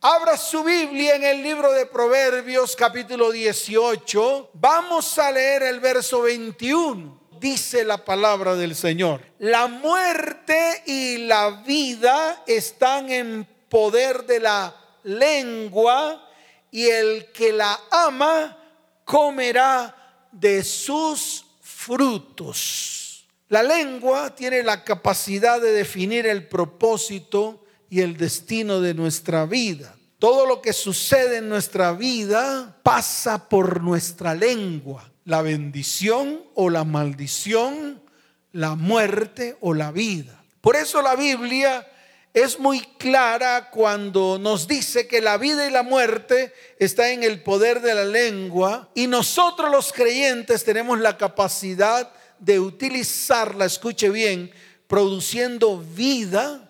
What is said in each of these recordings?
Abra su Biblia en el libro de Proverbios capítulo 18. Vamos a leer el verso 21. Dice la palabra del Señor. La muerte y la vida están en poder de la lengua y el que la ama comerá de sus frutos. La lengua tiene la capacidad de definir el propósito y el destino de nuestra vida. Todo lo que sucede en nuestra vida pasa por nuestra lengua. La bendición o la maldición, la muerte o la vida. Por eso la Biblia es muy clara cuando nos dice que la vida y la muerte está en el poder de la lengua y nosotros los creyentes tenemos la capacidad de utilizarla, escuche bien, produciendo vida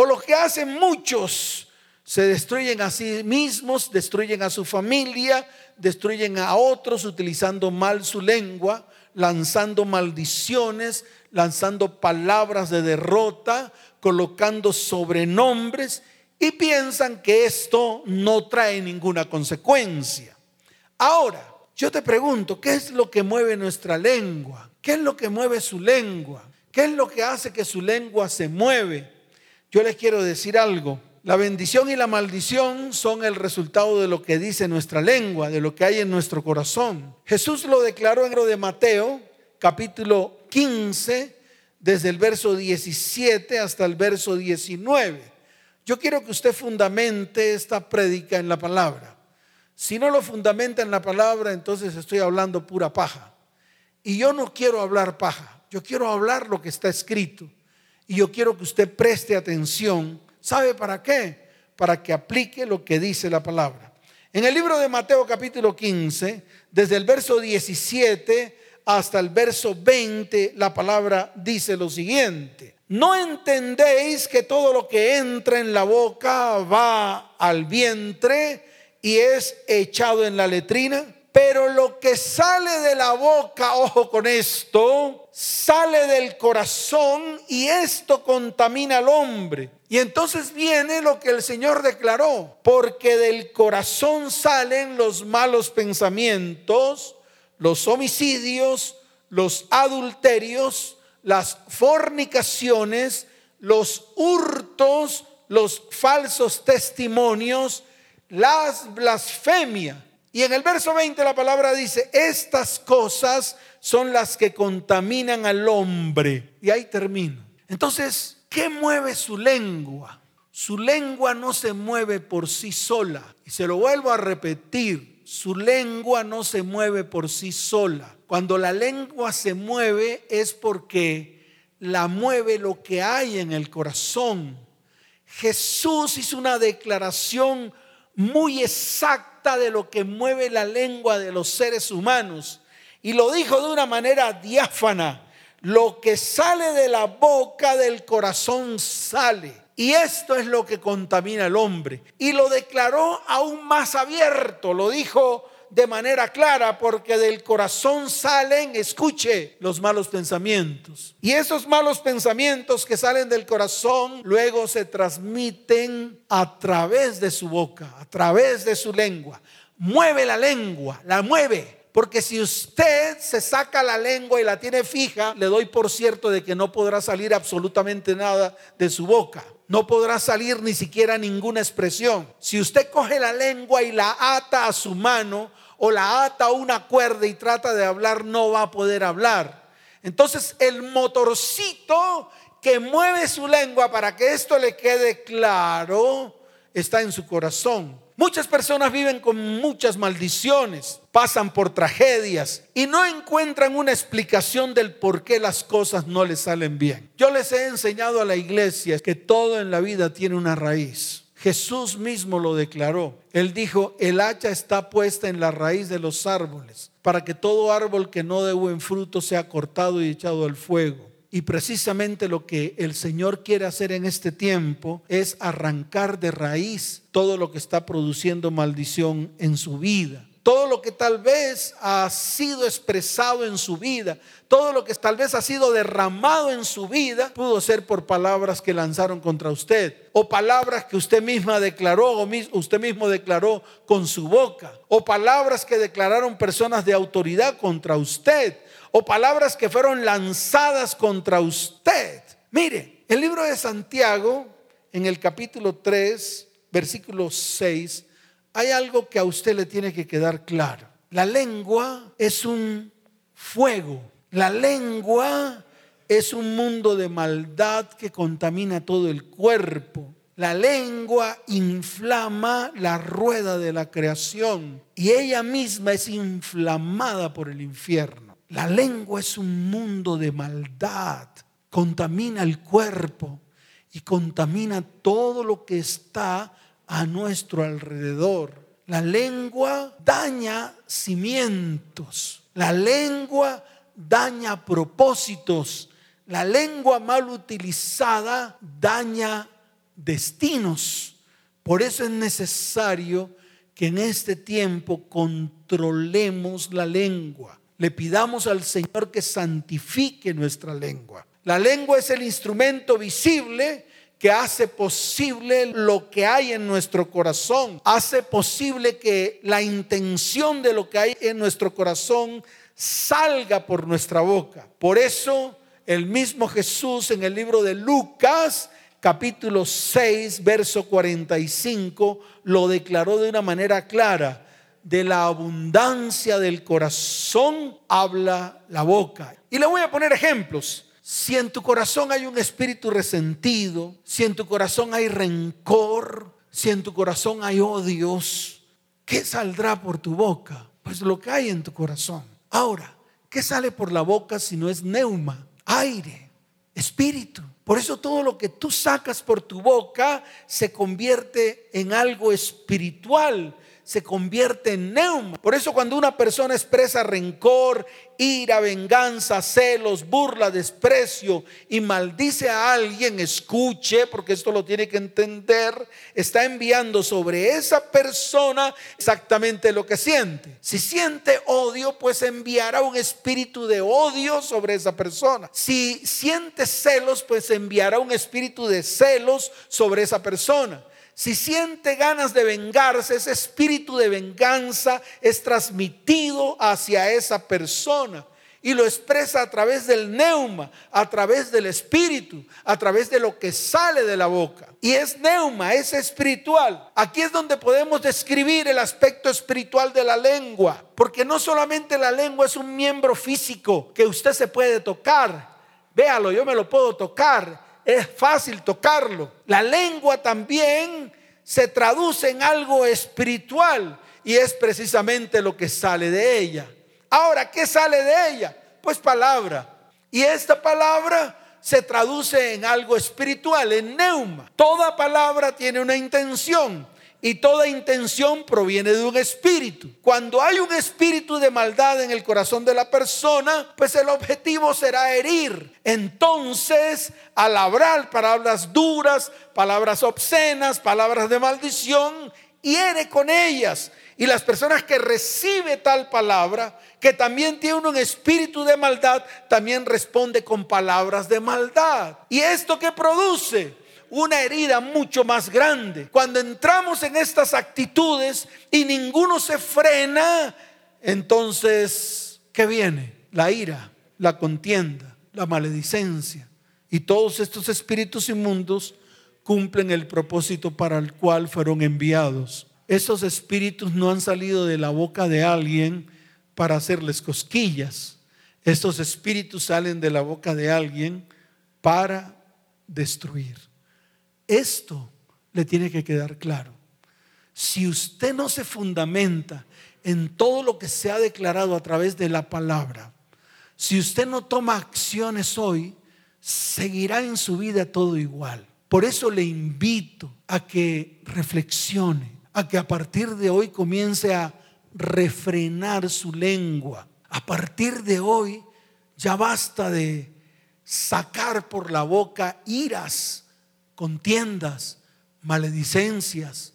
o lo que hacen muchos, se destruyen a sí mismos, destruyen a su familia, destruyen a otros utilizando mal su lengua, lanzando maldiciones, lanzando palabras de derrota, colocando sobrenombres y piensan que esto no trae ninguna consecuencia. Ahora, yo te pregunto, ¿qué es lo que mueve nuestra lengua? ¿Qué es lo que mueve su lengua? ¿Qué es lo que hace que su lengua se mueve? Yo les quiero decir algo. La bendición y la maldición son el resultado de lo que dice nuestra lengua, de lo que hay en nuestro corazón. Jesús lo declaró en lo de Mateo, capítulo 15, desde el verso 17 hasta el verso 19. Yo quiero que usted fundamente esta prédica en la palabra. Si no lo fundamenta en la palabra, entonces estoy hablando pura paja. Y yo no quiero hablar paja, yo quiero hablar lo que está escrito. Y yo quiero que usted preste atención. ¿Sabe para qué? Para que aplique lo que dice la palabra. En el libro de Mateo capítulo 15, desde el verso 17 hasta el verso 20, la palabra dice lo siguiente. ¿No entendéis que todo lo que entra en la boca va al vientre y es echado en la letrina? Pero lo que sale de la boca, ojo con esto, sale del corazón y esto contamina al hombre. Y entonces viene lo que el Señor declaró, porque del corazón salen los malos pensamientos, los homicidios, los adulterios, las fornicaciones, los hurtos, los falsos testimonios, las blasfemias y en el verso 20 la palabra dice, estas cosas son las que contaminan al hombre. Y ahí termino. Entonces, ¿qué mueve su lengua? Su lengua no se mueve por sí sola. Y se lo vuelvo a repetir, su lengua no se mueve por sí sola. Cuando la lengua se mueve es porque la mueve lo que hay en el corazón. Jesús hizo una declaración muy exacta de lo que mueve la lengua de los seres humanos. Y lo dijo de una manera diáfana. Lo que sale de la boca del corazón sale. Y esto es lo que contamina al hombre. Y lo declaró aún más abierto. Lo dijo de manera clara porque del corazón salen, escuche, los malos pensamientos. Y esos malos pensamientos que salen del corazón luego se transmiten a través de su boca, a través de su lengua. Mueve la lengua, la mueve. Porque si usted se saca la lengua y la tiene fija, le doy por cierto de que no podrá salir absolutamente nada de su boca. No podrá salir ni siquiera ninguna expresión. Si usted coge la lengua y la ata a su mano, o la ata a una cuerda y trata de hablar, no va a poder hablar. Entonces el motorcito que mueve su lengua para que esto le quede claro está en su corazón. Muchas personas viven con muchas maldiciones, pasan por tragedias y no encuentran una explicación del por qué las cosas no les salen bien. Yo les he enseñado a la iglesia que todo en la vida tiene una raíz. Jesús mismo lo declaró. Él dijo, el hacha está puesta en la raíz de los árboles, para que todo árbol que no dé buen fruto sea cortado y echado al fuego. Y precisamente lo que el Señor quiere hacer en este tiempo es arrancar de raíz todo lo que está produciendo maldición en su vida. todo lo que tal vez ha sido expresado en su vida, todo lo que tal vez ha sido derramado en su vida, pudo ser por palabras que lanzaron contra usted, o palabras que usted misma declaró, usted mismo declaró con su boca, o palabras que declararon personas de autoridad contra usted, o palabras que fueron lanzadas contra usted. Mire, el libro de Santiago, en el capítulo 3, versículo 6, hay algo que a usted le tiene que quedar claro. La lengua es un fuego. La lengua es un mundo de maldad que contamina todo el cuerpo. La lengua inflama la rueda de la creación y ella misma es inflamada por el infierno. La lengua es un mundo de maldad, contamina el cuerpo y contamina todo lo que está a nuestro alrededor. La lengua daña cimientos. La lengua daña propósitos. La lengua mal utilizada daña destinos. Por eso es necesario que en este tiempo controlemos la lengua. Le pidamos al Señor que santifique nuestra lengua. La lengua es el instrumento visible que hace posible lo que hay en nuestro corazón, hace posible que la intención de lo que hay en nuestro corazón salga por nuestra boca. Por eso el mismo Jesús en el libro de Lucas, capítulo 6, verso 45, lo declaró de una manera clara. De la abundancia del corazón habla la boca. Y le voy a poner ejemplos. Si en tu corazón hay un espíritu resentido, si en tu corazón hay rencor, si en tu corazón hay odios, ¿qué saldrá por tu boca? Pues lo que hay en tu corazón. Ahora, ¿qué sale por la boca si no es neuma, aire, espíritu? Por eso todo lo que tú sacas por tu boca se convierte en algo espiritual se convierte en neuma. Por eso cuando una persona expresa rencor, ira, venganza, celos, burla, desprecio y maldice a alguien, escuche, porque esto lo tiene que entender, está enviando sobre esa persona exactamente lo que siente. Si siente odio, pues enviará un espíritu de odio sobre esa persona. Si siente celos, pues enviará un espíritu de celos sobre esa persona. Si siente ganas de vengarse, ese espíritu de venganza es transmitido hacia esa persona y lo expresa a través del neuma, a través del espíritu, a través de lo que sale de la boca. Y es neuma, es espiritual. Aquí es donde podemos describir el aspecto espiritual de la lengua, porque no solamente la lengua es un miembro físico que usted se puede tocar. Véalo, yo me lo puedo tocar es fácil tocarlo. La lengua también se traduce en algo espiritual y es precisamente lo que sale de ella. Ahora, ¿qué sale de ella? Pues palabra. Y esta palabra se traduce en algo espiritual, en neuma. Toda palabra tiene una intención y toda intención proviene de un espíritu. Cuando hay un espíritu de maldad en el corazón de la persona, pues el objetivo será herir. Entonces, al hablar palabras duras, palabras obscenas, palabras de maldición, hiere con ellas. Y las personas que reciben tal palabra, que también tiene un espíritu de maldad, también responde con palabras de maldad. ¿Y esto qué produce? Una herida mucho más grande. Cuando entramos en estas actitudes y ninguno se frena, entonces, ¿qué viene? La ira, la contienda, la maledicencia. Y todos estos espíritus inmundos cumplen el propósito para el cual fueron enviados. Esos espíritus no han salido de la boca de alguien para hacerles cosquillas. Estos espíritus salen de la boca de alguien para destruir. Esto le tiene que quedar claro. Si usted no se fundamenta en todo lo que se ha declarado a través de la palabra, si usted no toma acciones hoy, seguirá en su vida todo igual. Por eso le invito a que reflexione, a que a partir de hoy comience a refrenar su lengua. A partir de hoy ya basta de sacar por la boca iras, contiendas, maledicencias,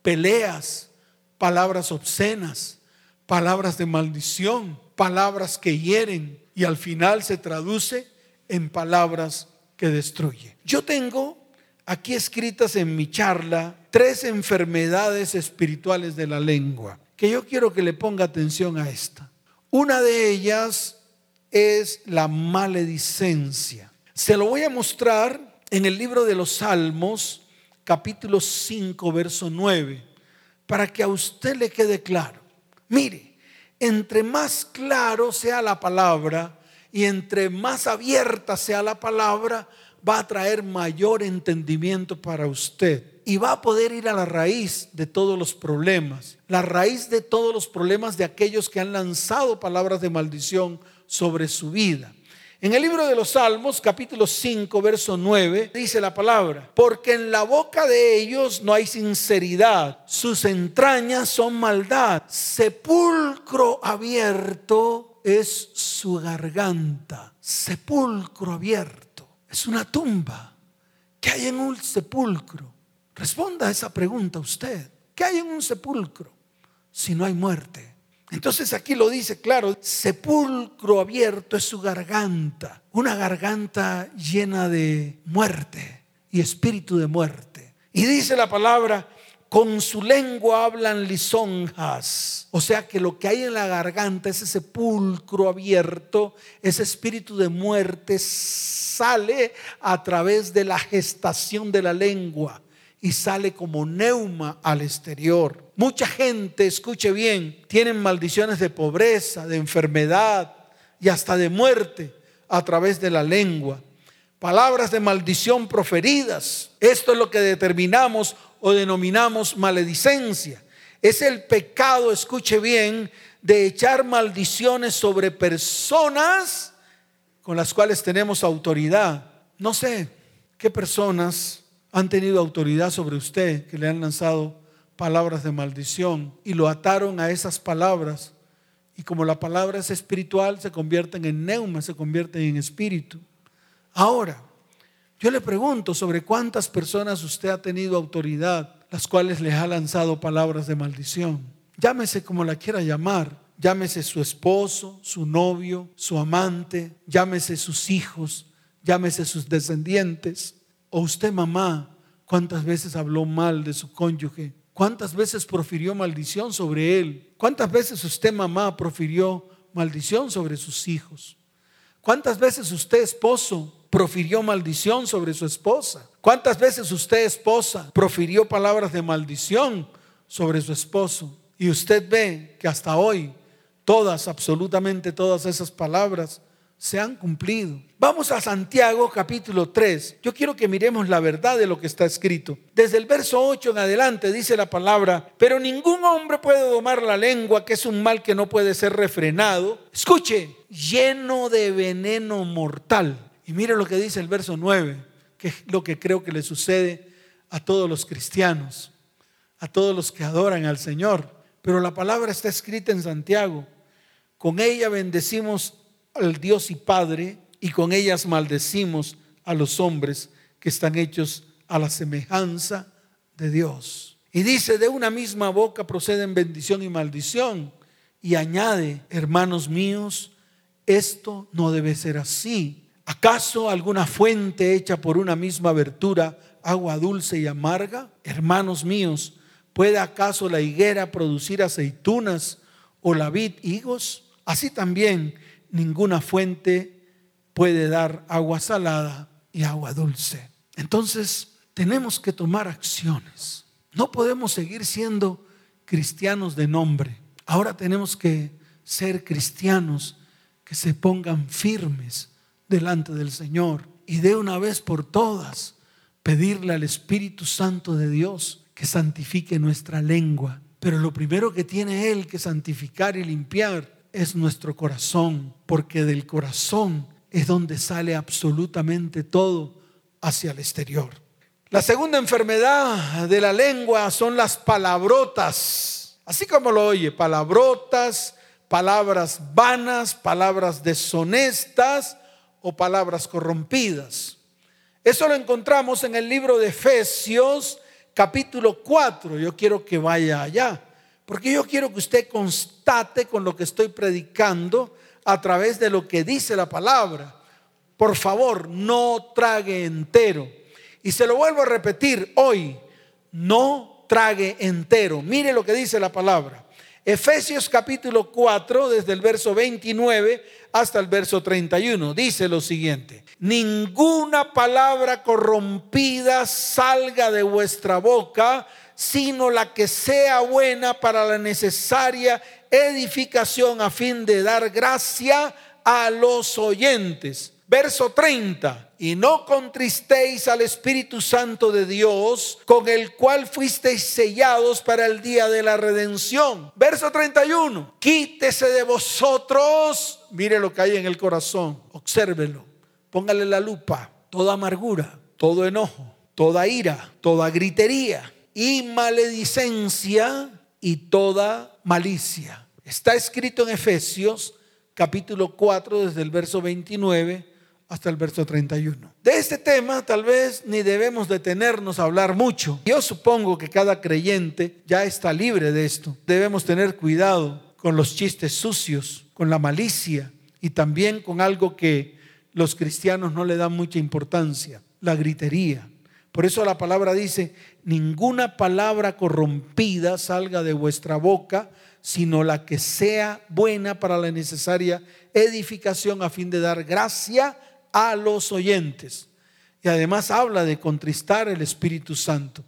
peleas, palabras obscenas. palabras de maldición, palabras que hieren y al final se traduce en palabras que destruyen. Yo tengo aquí escritas en mi charla tres enfermedades espirituales de la lengua, que yo quiero que le ponga atención a esta. Una de ellas es la maledicencia. Se lo voy a mostrar en el libro de los Salmos, capítulo 5, verso 9, para que a usted le quede claro. Mire, entre más claro sea la palabra y entre más abierta sea la palabra, va a traer mayor entendimiento para usted y va a poder ir a la raíz de todos los problemas, la raíz de todos los problemas de aquellos que han lanzado palabras de maldición sobre su vida. En el libro de los Salmos, capítulo 5, verso 9, dice la palabra, porque en la boca de ellos no hay sinceridad, sus entrañas son maldad, sepulcro abierto es su garganta, sepulcro abierto, es una tumba. ¿Qué hay en un sepulcro? Responda a esa pregunta usted. ¿Qué hay en un sepulcro si no hay muerte? Entonces aquí lo dice claro, sepulcro abierto es su garganta, una garganta llena de muerte y espíritu de muerte. Y dice la palabra, con su lengua hablan lisonjas. O sea que lo que hay en la garganta, ese sepulcro abierto, ese espíritu de muerte, sale a través de la gestación de la lengua y sale como neuma al exterior. Mucha gente, escuche bien, tienen maldiciones de pobreza, de enfermedad y hasta de muerte a través de la lengua. Palabras de maldición proferidas. Esto es lo que determinamos o denominamos maledicencia. Es el pecado, escuche bien, de echar maldiciones sobre personas con las cuales tenemos autoridad. No sé qué personas han tenido autoridad sobre usted, que le han lanzado palabras de maldición y lo ataron a esas palabras. Y como la palabra es espiritual, se convierten en neuma, se convierten en espíritu. Ahora, yo le pregunto sobre cuántas personas usted ha tenido autoridad, las cuales les ha lanzado palabras de maldición. Llámese como la quiera llamar, llámese su esposo, su novio, su amante, llámese sus hijos, llámese sus descendientes. O usted, mamá, ¿cuántas veces habló mal de su cónyuge? ¿Cuántas veces profirió maldición sobre él? ¿Cuántas veces usted, mamá, profirió maldición sobre sus hijos? ¿Cuántas veces usted, esposo, profirió maldición sobre su esposa? ¿Cuántas veces usted, esposa, profirió palabras de maldición sobre su esposo? Y usted ve que hasta hoy todas, absolutamente todas esas palabras se han cumplido. Vamos a Santiago capítulo 3. Yo quiero que miremos la verdad de lo que está escrito. Desde el verso 8 en adelante dice la palabra, pero ningún hombre puede domar la lengua, que es un mal que no puede ser refrenado. Escuche, lleno de veneno mortal. Y mire lo que dice el verso 9, que es lo que creo que le sucede a todos los cristianos, a todos los que adoran al Señor. Pero la palabra está escrita en Santiago. Con ella bendecimos al Dios y Padre y con ellas maldecimos a los hombres que están hechos a la semejanza de Dios. Y dice, de una misma boca proceden bendición y maldición. Y añade, hermanos míos, esto no debe ser así. ¿Acaso alguna fuente hecha por una misma abertura, agua dulce y amarga? Hermanos míos, ¿puede acaso la higuera producir aceitunas o la vid higos? Así también ninguna fuente puede dar agua salada y agua dulce. Entonces, tenemos que tomar acciones. No podemos seguir siendo cristianos de nombre. Ahora tenemos que ser cristianos que se pongan firmes delante del Señor y de una vez por todas pedirle al Espíritu Santo de Dios que santifique nuestra lengua. Pero lo primero que tiene Él que santificar y limpiar es nuestro corazón, porque del corazón es donde sale absolutamente todo hacia el exterior. La segunda enfermedad de la lengua son las palabrotas, así como lo oye, palabrotas, palabras vanas, palabras deshonestas o palabras corrompidas. Eso lo encontramos en el libro de Efesios capítulo 4. Yo quiero que vaya allá Porque yo quiero que usted constate con lo que estoy predicando a través de lo que dice la palabra. Por favor, no trague entero. Y se lo vuelvo a repetir hoy, no trague entero. Mire lo que dice la palabra. Efesios capítulo 4, desde el verso 29 hasta el verso 31, dice lo siguiente. Ninguna palabra corrompida salga de vuestra boca, sino la que sea buena para la necesaria edificación a fin de dar gracia a los oyentes. Verso 30. Y no contristéis al Espíritu Santo de Dios, con el cual fuisteis sellados para el día de la redención. Verso 31. Quítese de vosotros, mire lo que hay en el corazón, obsérvelo, póngale la lupa, toda amargura, todo enojo, toda ira, toda gritería y maledicencia y toda malicia. Está escrito en Efesios capítulo 4 desde el verso 29 hasta el verso 31. De este tema tal vez ni debemos detenernos a hablar mucho. Yo supongo que cada creyente ya está libre de esto. Debemos tener cuidado con los chistes sucios, con la malicia y también con algo que los cristianos no le dan mucha importancia, la gritería. Por eso la palabra dice, ninguna palabra corrompida salga de vuestra boca, sino la que sea buena para la necesaria edificación a fin de dar gracia a los oyentes. Y además habla de contristar el Espíritu Santo.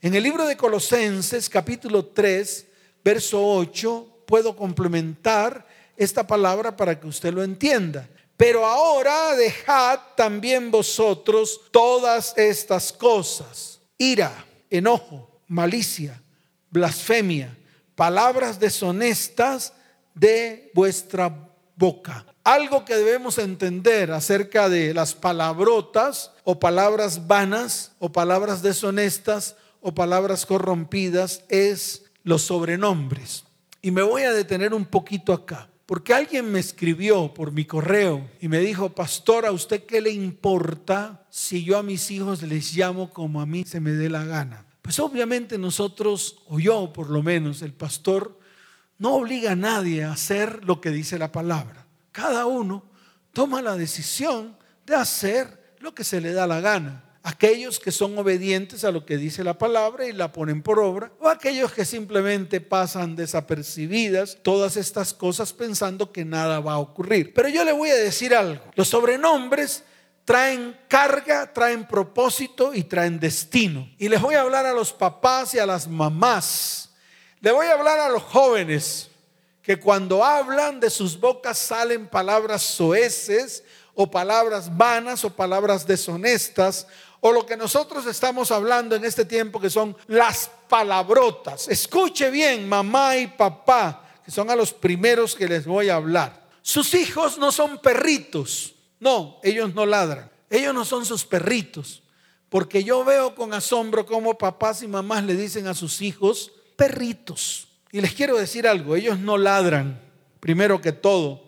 En el libro de Colosenses capítulo 3, verso 8, puedo complementar esta palabra para que usted lo entienda. Pero ahora dejad también vosotros todas estas cosas. Ira, enojo, malicia, blasfemia, palabras deshonestas de vuestra boca. Algo que debemos entender acerca de las palabrotas o palabras vanas o palabras deshonestas o palabras corrompidas es los sobrenombres. Y me voy a detener un poquito acá. Porque alguien me escribió por mi correo y me dijo, pastor, ¿a usted qué le importa si yo a mis hijos les llamo como a mí se me dé la gana? Pues obviamente nosotros, o yo por lo menos, el pastor, no obliga a nadie a hacer lo que dice la palabra. Cada uno toma la decisión de hacer lo que se le da la gana aquellos que son obedientes a lo que dice la palabra y la ponen por obra, o aquellos que simplemente pasan desapercibidas todas estas cosas pensando que nada va a ocurrir. Pero yo le voy a decir algo, los sobrenombres traen carga, traen propósito y traen destino. Y les voy a hablar a los papás y a las mamás, le voy a hablar a los jóvenes que cuando hablan de sus bocas salen palabras soeces o palabras vanas o palabras deshonestas o lo que nosotros estamos hablando en este tiempo que son las palabrotas. Escuche bien, mamá y papá, que son a los primeros que les voy a hablar. Sus hijos no son perritos. No, ellos no ladran. Ellos no son sus perritos. Porque yo veo con asombro cómo papás y mamás le dicen a sus hijos perritos. Y les quiero decir algo, ellos no ladran, primero que todo.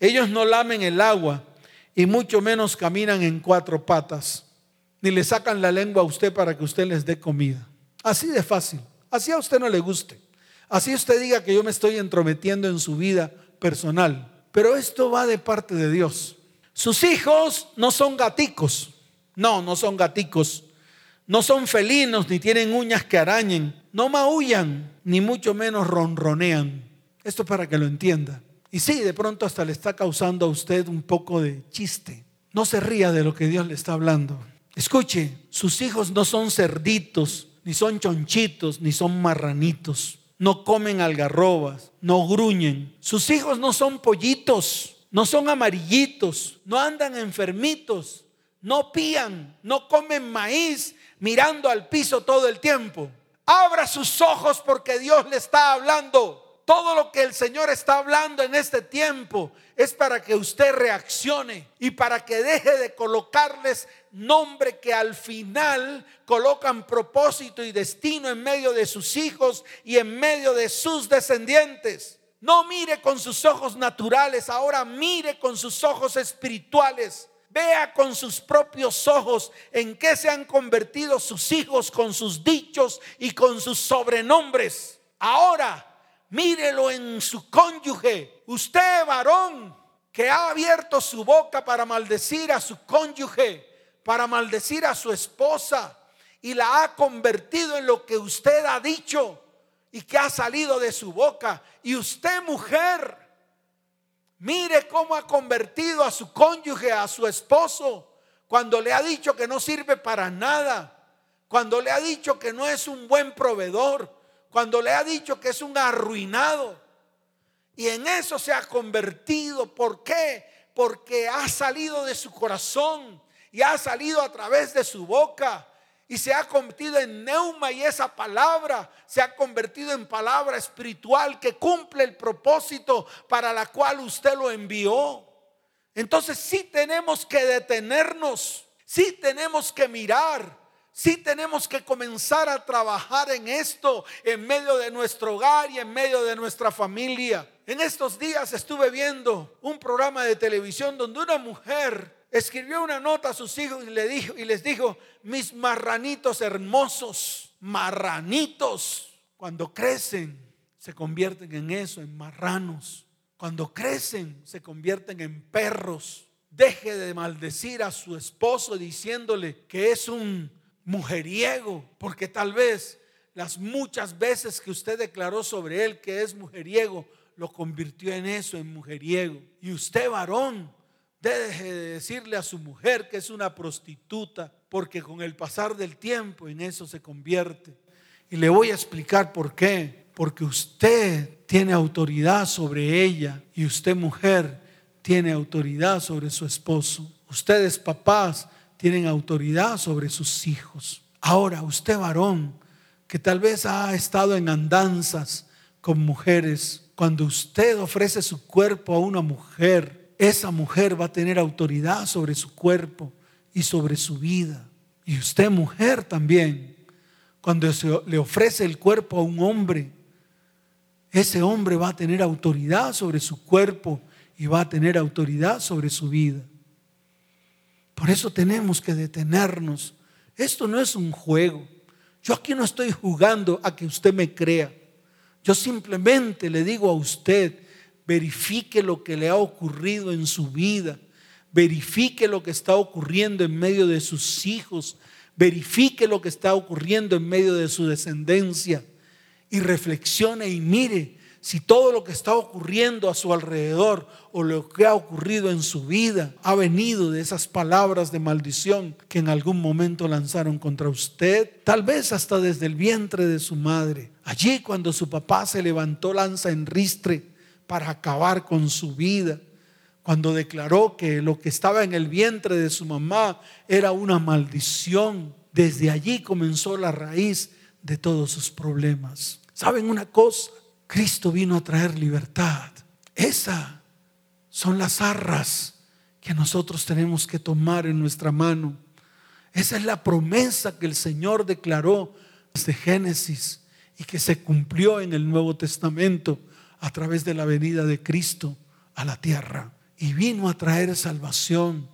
Ellos no lamen el agua y mucho menos caminan en cuatro patas ni le sacan la lengua a usted para que usted les dé comida. Así de fácil. Así a usted no le guste. Así usted diga que yo me estoy entrometiendo en su vida personal. Pero esto va de parte de Dios. Sus hijos no son gaticos. No, no son gaticos. No son felinos ni tienen uñas que arañen. No maullan ni mucho menos ronronean. Esto para que lo entienda. Y sí, de pronto hasta le está causando a usted un poco de chiste. No se ría de lo que Dios le está hablando. Escuche, sus hijos no son cerditos, ni son chonchitos, ni son marranitos. No comen algarrobas, no gruñen. Sus hijos no son pollitos, no son amarillitos, no andan enfermitos, no pían, no comen maíz mirando al piso todo el tiempo. Abra sus ojos porque Dios le está hablando. Todo lo que el Señor está hablando en este tiempo es para que usted reaccione y para que deje de colocarles nombre que al final colocan propósito y destino en medio de sus hijos y en medio de sus descendientes. No mire con sus ojos naturales, ahora mire con sus ojos espirituales. Vea con sus propios ojos en qué se han convertido sus hijos con sus dichos y con sus sobrenombres. Ahora Mírelo en su cónyuge. Usted, varón, que ha abierto su boca para maldecir a su cónyuge, para maldecir a su esposa y la ha convertido en lo que usted ha dicho y que ha salido de su boca. Y usted, mujer, mire cómo ha convertido a su cónyuge, a su esposo, cuando le ha dicho que no sirve para nada, cuando le ha dicho que no es un buen proveedor, cuando le ha dicho que es un arruinado. Y en eso se ha convertido. ¿Por qué? Porque ha salido de su corazón y ha salido a través de su boca y se ha convertido en neuma y esa palabra se ha convertido en palabra espiritual que cumple el propósito para la cual usted lo envió. Entonces sí tenemos que detenernos, sí tenemos que mirar, sí tenemos que comenzar a trabajar en esto en medio de nuestro hogar y en medio de nuestra familia. En estos días estuve viendo un programa de televisión donde una mujer escribió una nota a sus hijos y, le dijo, y les dijo, mis marranitos hermosos, marranitos, cuando crecen se convierten en eso, en marranos. Cuando crecen se convierten en perros. Deje de maldecir a su esposo diciéndole que es un mujeriego, porque tal vez las muchas veces que usted declaró sobre él que es mujeriego, lo convirtió en eso, en mujeriego. Y usted, varón, Deje de decirle a su mujer que es una prostituta, porque con el pasar del tiempo en eso se convierte. Y le voy a explicar por qué. Porque usted tiene autoridad sobre ella y usted mujer tiene autoridad sobre su esposo. Ustedes papás tienen autoridad sobre sus hijos. Ahora, usted varón, que tal vez ha estado en andanzas con mujeres, cuando usted ofrece su cuerpo a una mujer, esa mujer va a tener autoridad sobre su cuerpo y sobre su vida. Y usted mujer también, cuando se le ofrece el cuerpo a un hombre, ese hombre va a tener autoridad sobre su cuerpo y va a tener autoridad sobre su vida. Por eso tenemos que detenernos. Esto no es un juego. Yo aquí no estoy jugando a que usted me crea. Yo simplemente le digo a usted verifique lo que le ha ocurrido en su vida, verifique lo que está ocurriendo en medio de sus hijos, verifique lo que está ocurriendo en medio de su descendencia y reflexione y mire si todo lo que está ocurriendo a su alrededor o lo que ha ocurrido en su vida ha venido de esas palabras de maldición que en algún momento lanzaron contra usted, tal vez hasta desde el vientre de su madre. Allí cuando su papá se levantó lanza en ristre para acabar con su vida. Cuando declaró que lo que estaba en el vientre de su mamá era una maldición, desde allí comenzó la raíz de todos sus problemas. ¿Saben una cosa? Cristo vino a traer libertad. Esa son las arras que nosotros tenemos que tomar en nuestra mano. Esa es la promesa que el Señor declaró desde Génesis y que se cumplió en el Nuevo Testamento a través de la venida de Cristo a la tierra. Y vino a traer salvación,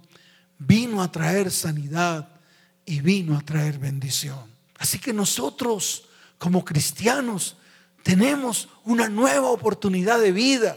vino a traer sanidad y vino a traer bendición. Así que nosotros como cristianos tenemos una nueva oportunidad de vida.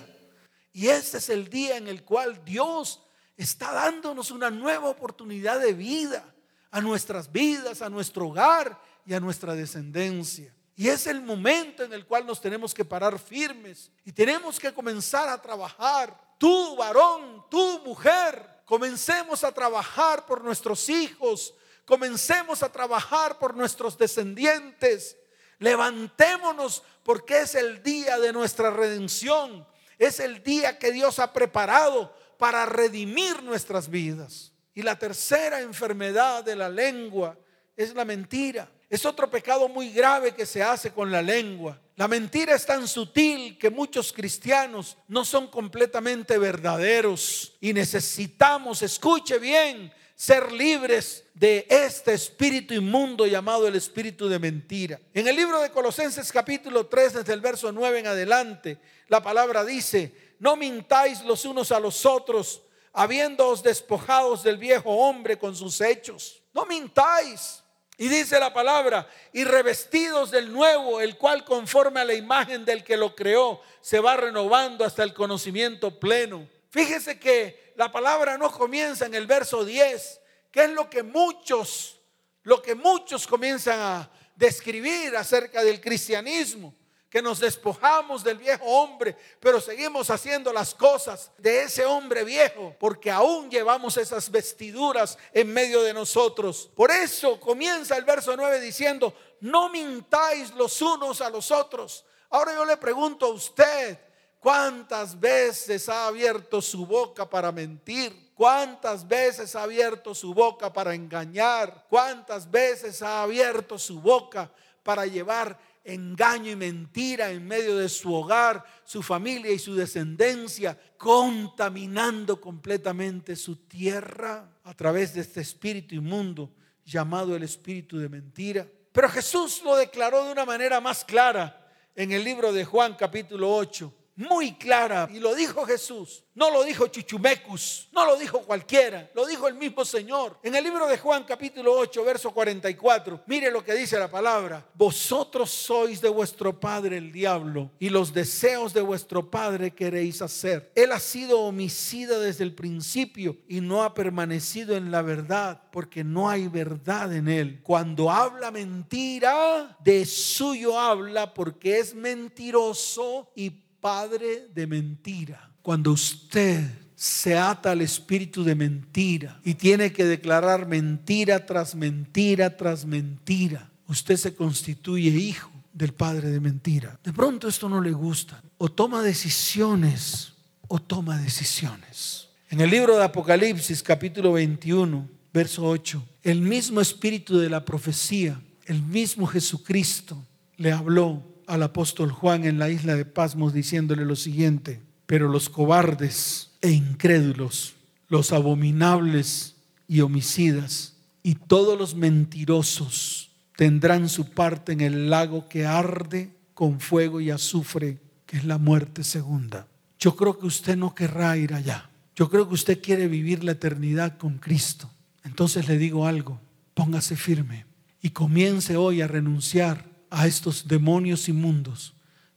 Y este es el día en el cual Dios está dándonos una nueva oportunidad de vida a nuestras vidas, a nuestro hogar y a nuestra descendencia. Y es el momento en el cual nos tenemos que parar firmes y tenemos que comenzar a trabajar. Tú, varón, tú, mujer, comencemos a trabajar por nuestros hijos, comencemos a trabajar por nuestros descendientes. Levantémonos porque es el día de nuestra redención. Es el día que Dios ha preparado para redimir nuestras vidas. Y la tercera enfermedad de la lengua es la mentira. Es otro pecado muy grave que se hace con la lengua. La mentira es tan sutil que muchos cristianos no son completamente verdaderos y necesitamos, escuche bien, ser libres de este espíritu inmundo llamado el espíritu de mentira. En el libro de Colosenses capítulo 3, desde el verso 9 en adelante, la palabra dice, no mintáis los unos a los otros, habiéndoos despojados del viejo hombre con sus hechos. No mintáis Y dice la palabra, y revestidos del nuevo, el cual conforme a la imagen del que lo creó, se va renovando hasta el conocimiento pleno. Fíjese que la palabra no comienza en el verso 10, que es lo que muchos, lo que muchos comienzan a describir acerca del cristianismo que nos despojamos del viejo hombre, pero seguimos haciendo las cosas de ese hombre viejo, porque aún llevamos esas vestiduras en medio de nosotros. Por eso comienza el verso 9 diciendo, no mintáis los unos a los otros. Ahora yo le pregunto a usted, ¿cuántas veces ha abierto su boca para mentir? ¿Cuántas veces ha abierto su boca para engañar? ¿Cuántas veces ha abierto su boca para llevar engaño y mentira en medio de su hogar, su familia y su descendencia, contaminando completamente su tierra a través de este espíritu inmundo llamado el espíritu de mentira. Pero Jesús lo declaró de una manera más clara en el libro de Juan capítulo 8 muy clara. Y lo dijo Jesús. No lo dijo Chuchumecus, no lo dijo cualquiera, lo dijo el mismo Señor. En el libro de Juan capítulo 8, verso 44, mire lo que dice la palabra. Vosotros sois de vuestro padre el diablo y los deseos de vuestro padre queréis hacer. Él ha sido homicida desde el principio y no ha permanecido en la verdad porque no hay verdad en él. Cuando habla mentira, de suyo habla porque es mentiroso y padre de mentira. Cuando usted se ata al espíritu de mentira y tiene que declarar mentira tras mentira tras mentira, usted se constituye hijo del padre de mentira. De pronto esto no le gusta. O toma decisiones o toma decisiones. En el libro de Apocalipsis capítulo 21, verso 8, el mismo espíritu de la profecía, el mismo Jesucristo le habló al apóstol Juan en la isla de Pasmos diciéndole lo siguiente, pero los cobardes e incrédulos, los abominables y homicidas y todos los mentirosos tendrán su parte en el lago que arde con fuego y azufre, que es la muerte segunda. Yo creo que usted no querrá ir allá. Yo creo que usted quiere vivir la eternidad con Cristo. Entonces le digo algo, póngase firme y comience hoy a renunciar a estos demonios inmundos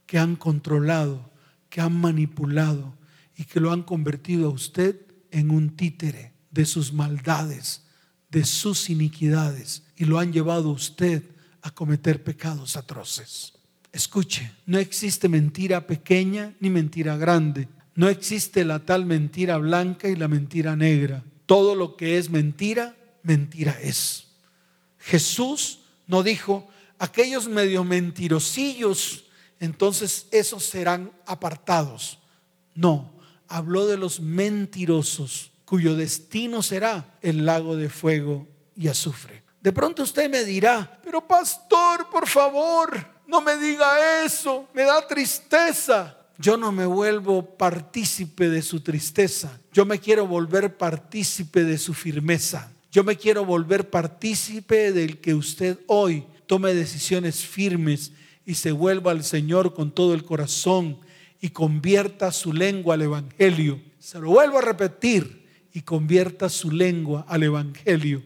que han controlado, que han manipulado y que lo han convertido a usted en un títere de sus maldades, de sus iniquidades y lo han llevado a usted a cometer pecados atroces. Escuche, no existe mentira pequeña ni mentira grande. No existe la tal mentira blanca y la mentira negra. Todo lo que es mentira, mentira es. Jesús no dijo, aquellos medio mentirosillos, entonces esos serán apartados. No, habló de los mentirosos, cuyo destino será el lago de fuego y azufre. De pronto usted me dirá, pero pastor, por favor, no me diga eso, me da tristeza. Yo no me vuelvo partícipe de su tristeza, yo me quiero volver partícipe de su firmeza. Yo me quiero volver partícipe del que usted hoy tome decisiones firmes y se vuelva al Señor con todo el corazón y convierta su lengua al Evangelio. Se lo vuelvo a repetir y convierta su lengua al Evangelio.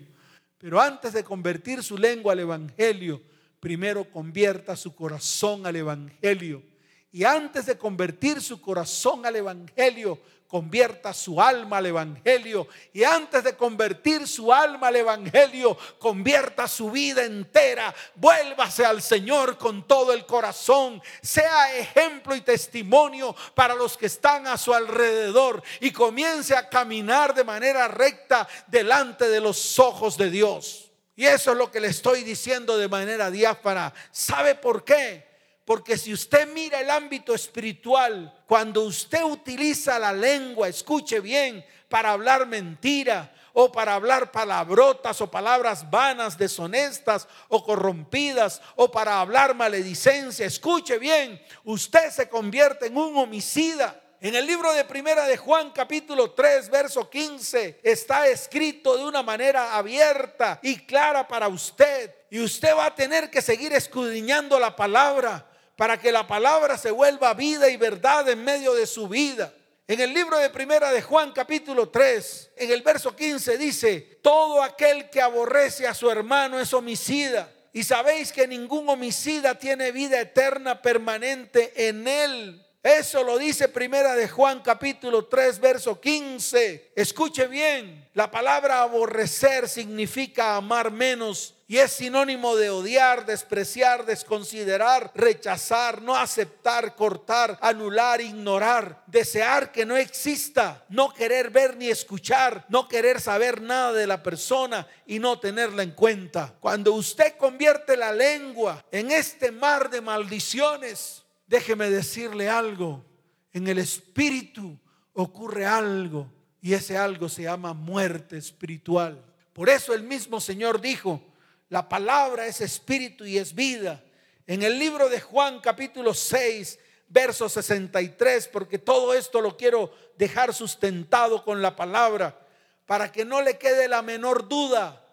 Pero antes de convertir su lengua al Evangelio, primero convierta su corazón al Evangelio. Y antes de convertir su corazón al Evangelio, convierta su alma al Evangelio y antes de convertir su alma al Evangelio, convierta su vida entera, vuélvase al Señor con todo el corazón, sea ejemplo y testimonio para los que están a su alrededor y comience a caminar de manera recta delante de los ojos de Dios. Y eso es lo que le estoy diciendo de manera diáfana. ¿Sabe por qué? Porque si usted mira el ámbito espiritual, cuando usted utiliza la lengua, escuche bien, para hablar mentira o para hablar palabrotas o palabras vanas, deshonestas o corrompidas o para hablar maledicencia, escuche bien, usted se convierte en un homicida. En el libro de Primera de Juan capítulo 3 verso 15 está escrito de una manera abierta y clara para usted. Y usted va a tener que seguir escudriñando la palabra para que la palabra se vuelva vida y verdad en medio de su vida. En el libro de Primera de Juan capítulo 3, en el verso 15 dice, todo aquel que aborrece a su hermano es homicida. Y sabéis que ningún homicida tiene vida eterna permanente en él. Eso lo dice Primera de Juan capítulo 3 verso 15. Escuche bien, la palabra aborrecer significa amar menos y es sinónimo de odiar, despreciar, desconsiderar, rechazar, no aceptar, cortar, anular, ignorar, desear que no exista, no querer ver ni escuchar, no querer saber nada de la persona y no tenerla en cuenta. Cuando usted convierte la lengua en este mar de maldiciones, déjeme decirle algo, en el espíritu ocurre algo y ese algo se llama muerte espiritual. Por eso el mismo Señor dijo, la palabra es espíritu y es vida. En el libro de Juan capítulo 6, verso 63, porque todo esto lo quiero dejar sustentado con la palabra, para que no le quede la menor duda,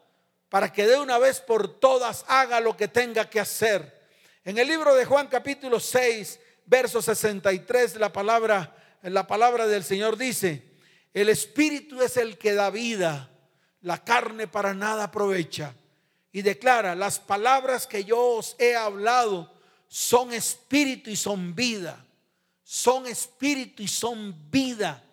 para que de una vez por todas haga lo que tenga que hacer. En el libro de Juan capítulo 6, verso 63, la palabra, la palabra del Señor dice, el espíritu es el que da vida, la carne para nada aprovecha y declara, las palabras que yo os he hablado son espíritu y son vida. Son espíritu y son vida.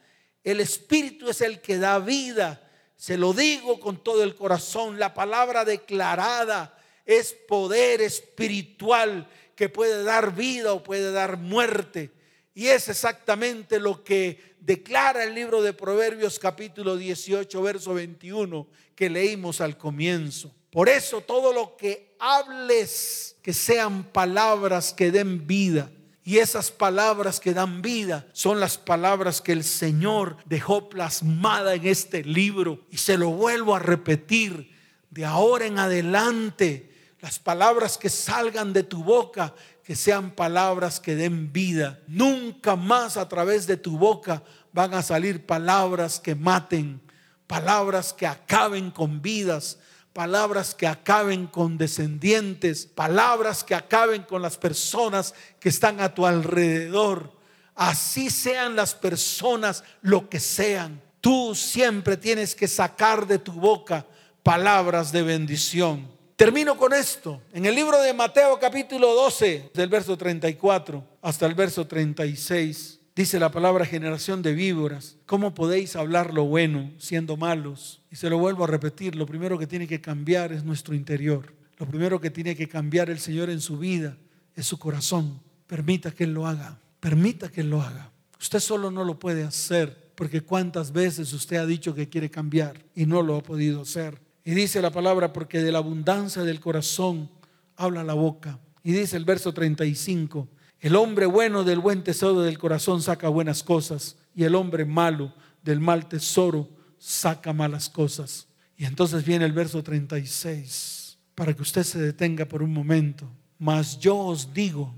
El espíritu es el que da vida. Se lo digo con todo el corazón. La palabra declarada es poder espiritual que puede dar vida o puede dar muerte. Y es exactamente lo que declara el libro de Proverbios capítulo 18, verso 21 que leímos al comienzo. Por eso todo lo que hables, que sean palabras que den vida. Y esas palabras que dan vida son las palabras que el Señor dejó plasmada en este libro. Y se lo vuelvo a repetir, de ahora en adelante, las palabras que salgan de tu boca, que sean palabras que den vida. Nunca más a través de tu boca van a salir palabras que maten, palabras que acaben con vidas, palabras que acaben con descendientes, palabras que acaben con las personas que están a tu alrededor. Así sean las personas lo que sean. Tú siempre tienes que sacar de tu boca palabras de bendición. Termino con esto. En el libro de Mateo capítulo 12, del verso 34 hasta el verso 36. Dice la palabra generación de víboras, ¿cómo podéis hablar lo bueno siendo malos? Y se lo vuelvo a repetir, lo primero que tiene que cambiar es nuestro interior. Lo primero que tiene que cambiar el Señor en su vida es su corazón. Permita que Él lo haga, permita que Él lo haga. Usted solo no lo puede hacer porque cuántas veces usted ha dicho que quiere cambiar y no lo ha podido hacer. Y dice la palabra, porque de la abundancia del corazón habla la boca. Y dice el verso 35, el hombre bueno del buen tesoro del corazón saca buenas cosas y el hombre malo del mal tesoro saca malas cosas. Y entonces viene el verso 36 para que usted se detenga por un momento. Mas yo os digo,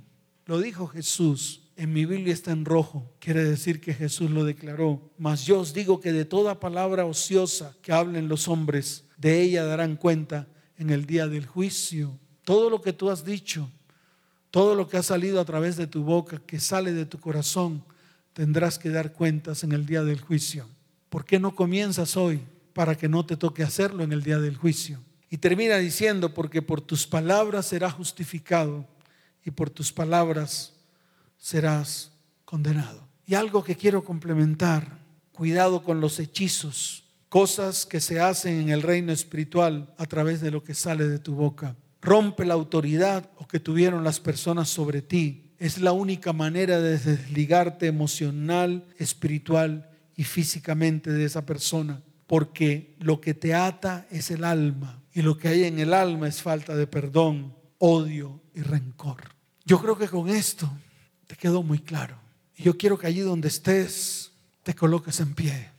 lo dijo Jesús, en mi Biblia está en rojo, quiere decir que Jesús lo declaró. Mas yo os digo que de toda palabra ociosa que hablen los hombres, de ella darán cuenta en el día del juicio. Todo lo que tú has dicho todo lo que ha salido a través de tu boca, que sale de tu corazón, tendrás que dar cuentas en el día del juicio. ¿Por qué no comienzas hoy para que no te toque hacerlo en el día del juicio? Y termina diciendo, porque por tus palabras serás justificado y por tus palabras serás condenado. Y algo que quiero complementar, cuidado con los hechizos, cosas que se hacen en el reino espiritual a través de lo que sale de tu boca rompe la autoridad o que tuvieron las personas sobre ti. Es la única manera de desligarte emocional, espiritual y físicamente de esa persona. Porque lo que te ata es el alma. Y lo que hay en el alma es falta de perdón, odio y rencor. Yo creo que con esto te quedó muy claro. Y yo quiero que allí donde estés te coloques en pie.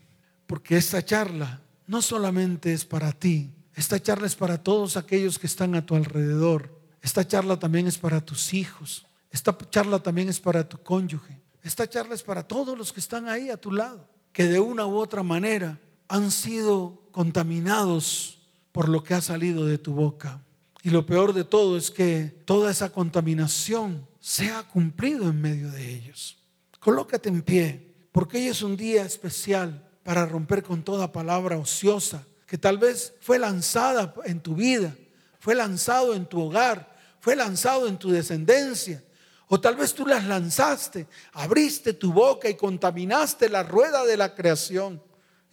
Porque esta charla no solamente es para ti, esta charla es para todos aquellos que están a tu alrededor. Esta charla también es para tus hijos. Esta charla también es para tu cónyuge. Esta charla es para todos los que están ahí a tu lado, que de una u otra manera han sido contaminados por lo que ha salido de tu boca. Y lo peor de todo es que toda esa contaminación se ha cumplido en medio de ellos. Colócate en pie. Porque hoy es un día especial para romper con toda palabra ociosa que tal vez fue lanzada en tu vida, fue lanzado en tu hogar, fue lanzado en tu descendencia. O tal vez tú las lanzaste, abriste tu boca y contaminaste la rueda de la creación.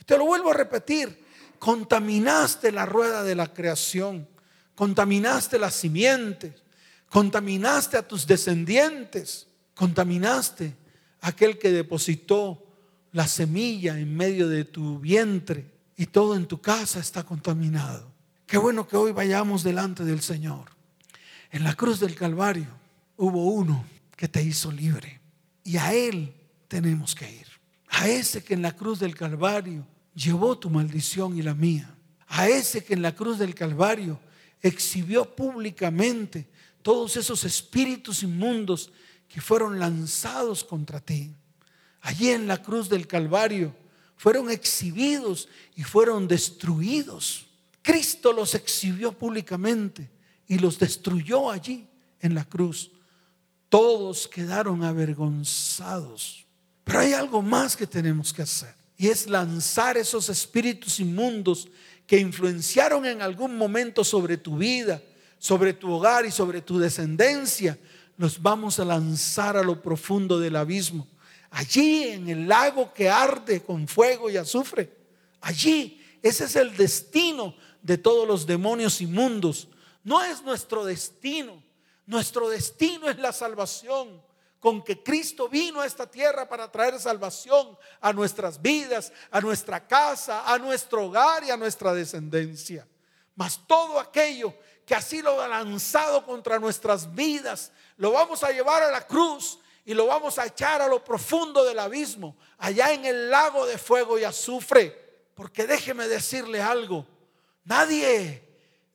te lo vuelvo a repetir, contaminaste la rueda de la creación, contaminaste las simientes, contaminaste a tus descendientes, contaminaste a aquel que depositó la semilla en medio de tu vientre y todo en tu casa está contaminado. Qué bueno que hoy vayamos delante del Señor. En la cruz del Calvario hubo uno que te hizo libre y a Él tenemos que ir. A ese que en la cruz del Calvario llevó tu maldición y la mía. A ese que en la cruz del Calvario exhibió públicamente todos esos espíritus inmundos que fueron lanzados contra ti. Allí en la cruz del Calvario fueron exhibidos y fueron destruidos. Cristo los exhibió públicamente y los destruyó allí en la cruz. Todos quedaron avergonzados. Pero hay algo más que tenemos que hacer y es lanzar esos espíritus inmundos que influenciaron en algún momento sobre tu vida, sobre tu hogar y sobre tu descendencia. Los vamos a lanzar a lo profundo del abismo allí en el lago que arde con fuego y azufre. Allí, ese es el destino de todos los demonios inmundos. No es nuestro destino. Nuestro destino es la salvación. Con que Cristo vino a esta tierra para traer salvación a nuestras vidas, a nuestra casa, a nuestro hogar y a nuestra descendencia. Mas todo aquello que así lo ha lanzado contra nuestras vidas, lo vamos a llevar a la cruz y lo vamos a echar a lo profundo del abismo, allá en el lago de fuego y azufre. Porque déjeme decirle algo, nadie,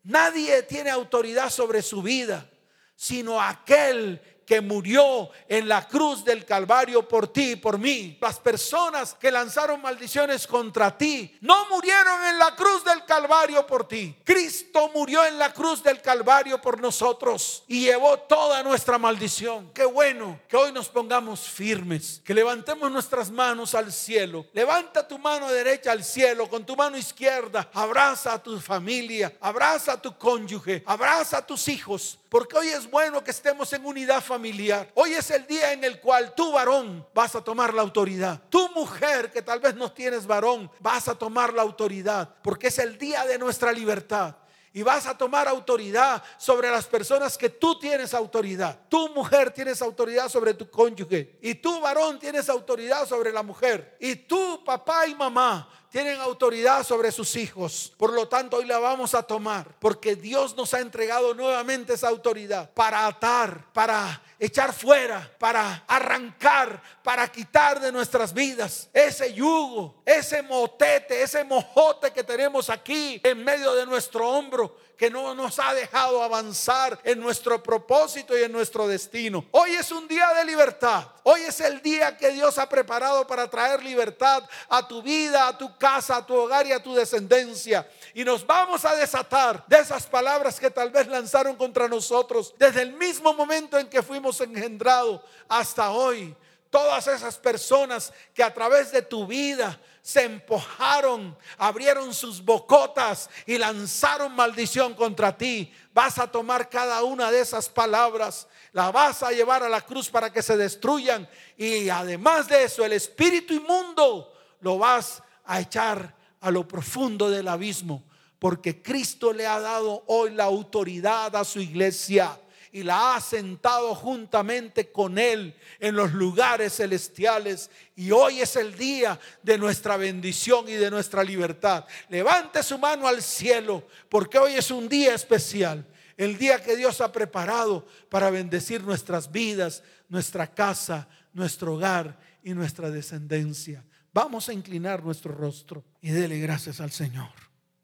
nadie tiene autoridad sobre su vida, sino aquel que murió en la cruz del Calvario por ti y por mí. Las personas que lanzaron maldiciones contra ti no murieron en la cruz del Calvario por ti. Cristo murió en la cruz del Calvario por nosotros y llevó toda nuestra maldición. Qué bueno que hoy nos pongamos firmes, que levantemos nuestras manos al cielo. Levanta tu mano derecha al cielo, con tu mano izquierda abraza a tu familia, abraza a tu cónyuge, abraza a tus hijos, porque hoy es bueno que estemos en unidad familiar. Hoy es el día en el cual tú varón vas a tomar la autoridad. Tu mujer que tal vez no tienes varón, vas a tomar la autoridad. Porque es el día de nuestra libertad y vas a tomar autoridad sobre las personas que tú tienes autoridad. Tu mujer tienes autoridad sobre tu cónyuge y tu varón tienes autoridad sobre la mujer y tu papá y mamá tienen autoridad sobre sus hijos. Por lo tanto, hoy la vamos a tomar porque Dios nos ha entregado nuevamente esa autoridad para atar, para echar fuera, para arrancar, para quitar de nuestras vidas ese yugo, ese motete, ese mojote que tenemos aquí en medio de nuestro hombro que no nos ha dejado avanzar en nuestro propósito y en nuestro destino. Hoy es un día de libertad. Hoy es el día que Dios ha preparado para traer libertad a tu vida, a tu casa, a tu hogar y a tu descendencia. Y nos vamos a desatar de esas palabras que tal vez lanzaron contra nosotros desde el mismo momento en que fuimos engendrados hasta hoy todas esas personas que a través de tu vida se empujaron, abrieron sus bocotas y lanzaron maldición contra ti. Vas a tomar cada una de esas palabras, la vas a llevar a la cruz para que se destruyan y además de eso el espíritu inmundo lo vas a echar a lo profundo del abismo, porque Cristo le ha dado hoy la autoridad a su iglesia y la ha sentado juntamente con Él en los lugares celestiales. Y hoy es el día de nuestra bendición y de nuestra libertad. Levante su mano al cielo porque hoy es un día especial. El día que Dios ha preparado para bendecir nuestras vidas, nuestra casa, nuestro hogar y nuestra descendencia. Vamos a inclinar nuestro rostro y dele gracias al Señor.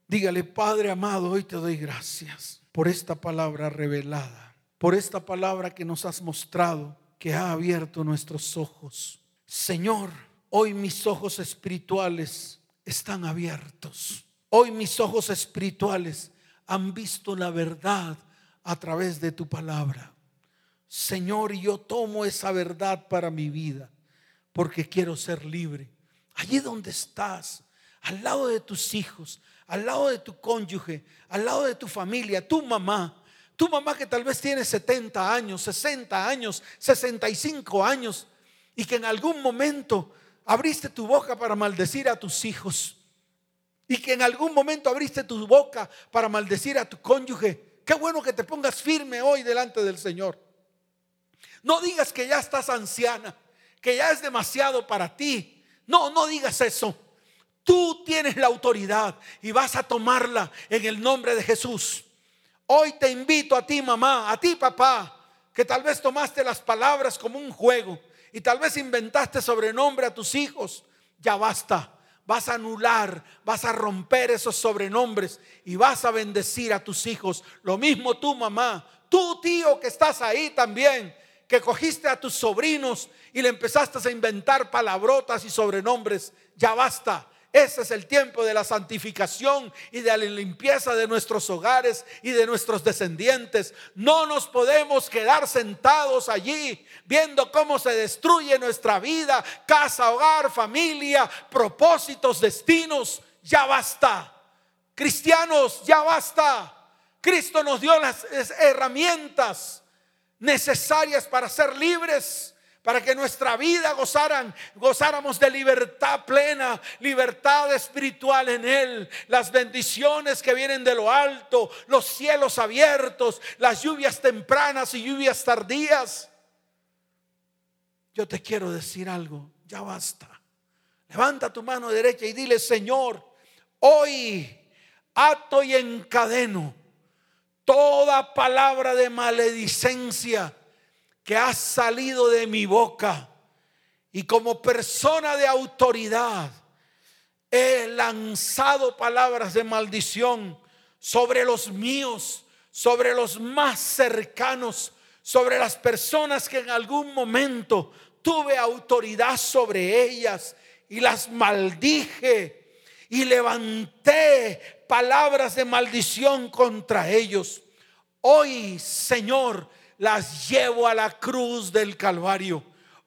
Dígale, Padre amado, hoy te doy gracias por esta palabra revelada por esta palabra que nos has mostrado, que ha abierto nuestros ojos. Señor, hoy mis ojos espirituales están abiertos. Hoy mis ojos espirituales han visto la verdad a través de tu palabra. Señor, yo tomo esa verdad para mi vida, porque quiero ser libre. Allí donde estás, al lado de tus hijos, al lado de tu cónyuge, al lado de tu familia, tu mamá, tu mamá que tal vez tiene 70 años, 60 años, 65 años y que en algún momento abriste tu boca para maldecir a tus hijos y que en algún momento abriste tu boca para maldecir a tu cónyuge. Qué bueno que te pongas firme hoy delante del Señor. No digas que ya estás anciana, que ya es demasiado para ti. No, no digas eso. Tú tienes la autoridad y vas a tomarla en el nombre de Jesús. Hoy te invito a ti, mamá, a ti, papá, que tal vez tomaste las palabras como un juego y tal vez inventaste sobrenombre a tus hijos. Ya basta. Vas a anular, vas a romper esos sobrenombres y vas a bendecir a tus hijos. Lo mismo tú, mamá, tú, tío, que estás ahí también que cogiste a tus sobrinos y le empezaste a inventar palabrotas y sobrenombres. Ya basta. Ese es el tiempo de la santificación y de la limpieza de nuestros hogares y de nuestros descendientes. No nos podemos quedar sentados allí viendo cómo se destruye nuestra vida, casa, hogar, familia, propósitos, destinos. Ya basta. Cristianos, ya basta. Cristo nos dio las herramientas necesarias para ser libres, para que nuestra vida gozaran, gozáramos de libertad plena, libertad espiritual en Él, las bendiciones que vienen de lo alto, los cielos abiertos, las lluvias tempranas y lluvias tardías. Yo te quiero decir algo, ya basta. Levanta tu mano derecha y dile, Señor, hoy ato y encadeno toda palabra de maledicencia que ha salido de mi boca. Y como persona de autoridad he lanzado palabras de maldición sobre los míos, sobre los más cercanos, sobre las personas que en algún momento tuve autoridad sobre ellas y las maldije y levanté palabras de maldición contra ellos. Hoy, Señor, las llevo a la cruz del Calvario.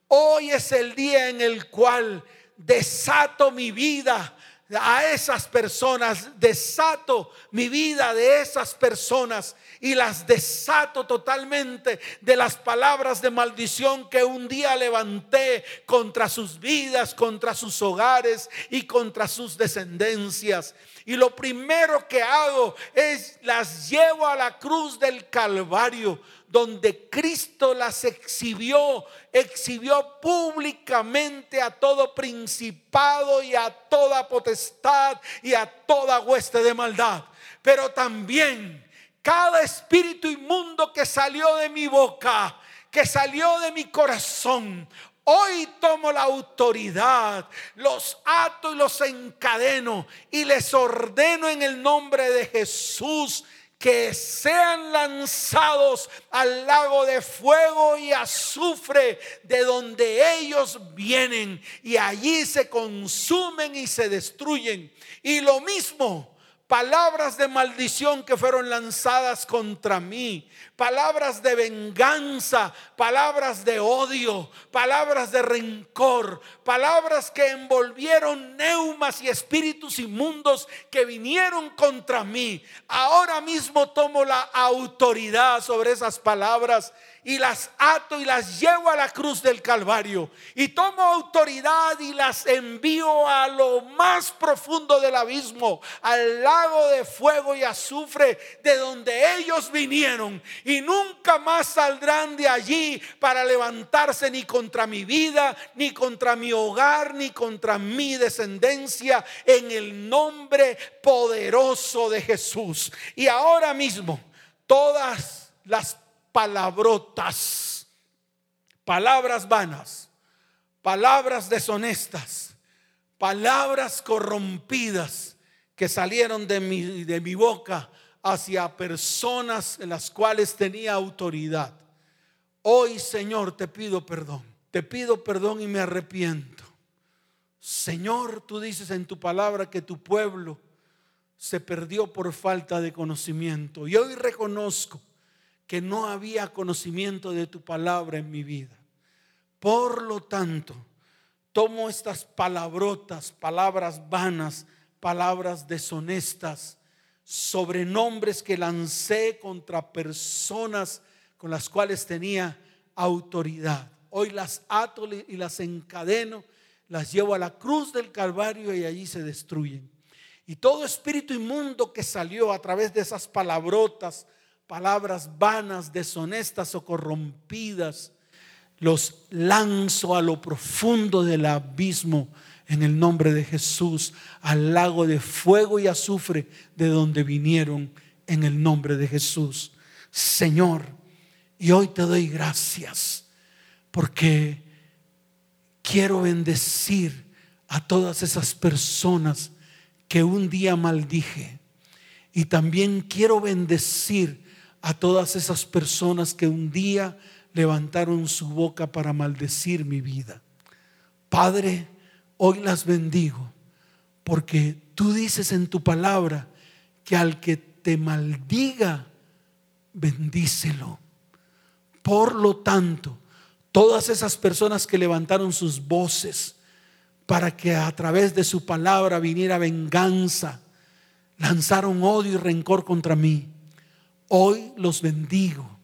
Hoy es el día en el cual desato mi vida a esas personas, desato mi vida de esas personas y las desato totalmente de las palabras de maldición que un día levanté contra sus vidas, contra sus hogares y contra sus descendencias. Y lo primero que hago es las llevo a la cruz del Calvario donde Cristo las exhibió, exhibió públicamente a todo principado y a toda potestad y a toda hueste de maldad. Pero también cada espíritu inmundo que salió de mi boca, que salió de mi corazón, Hoy tomo la autoridad, los ato y los encadeno y les ordeno en el nombre de Jesús que sean lanzados al lago de fuego y azufre de donde ellos vienen y allí se consumen y se destruyen. Y lo mismo palabras de maldición que fueron lanzadas contra mí, palabras de venganza, palabras de odio, palabras de rencor, palabras que envolvieron neumas y espíritus inmundos que vinieron contra mí. Ahora mismo tomo la autoridad sobre esas palabras y las ato y las llevo a la cruz del Calvario. Y tomo autoridad y las envío a lo más profundo del abismo, al lago de fuego y azufre de donde ellos vinieron. Y nunca más saldrán de allí para levantarse ni contra mi vida, ni contra mi hogar, ni contra mi descendencia, en el nombre poderoso de Jesús. Y ahora mismo, todas las palabrotas, palabras vanas, palabras deshonestas, palabras corrompidas que salieron de mi, de mi boca hacia personas en las cuales tenía autoridad. Hoy, Señor, te pido perdón. Te pido perdón y me arrepiento. Señor, tú dices en tu palabra que tu pueblo se perdió por falta de conocimiento. Y hoy reconozco que no había conocimiento de tu palabra en mi vida. Por lo tanto, tomo estas palabrotas, palabras vanas, palabras deshonestas, sobrenombres que lancé contra personas con las cuales tenía autoridad. Hoy las ato y las encadeno, las llevo a la cruz del Calvario y allí se destruyen. Y todo espíritu inmundo que salió a través de esas palabrotas, palabras vanas, deshonestas o corrompidas, los lanzo a lo profundo del abismo en el nombre de Jesús, al lago de fuego y azufre de donde vinieron en el nombre de Jesús. Señor, y hoy te doy gracias porque quiero bendecir a todas esas personas que un día maldije. Y también quiero bendecir a todas esas personas que un día levantaron su boca para maldecir mi vida. Padre, hoy las bendigo porque tú dices en tu palabra que al que te maldiga, bendícelo. Por lo tanto, todas esas personas que levantaron sus voces para que a través de su palabra viniera venganza, lanzaron odio y rencor contra mí, hoy los bendigo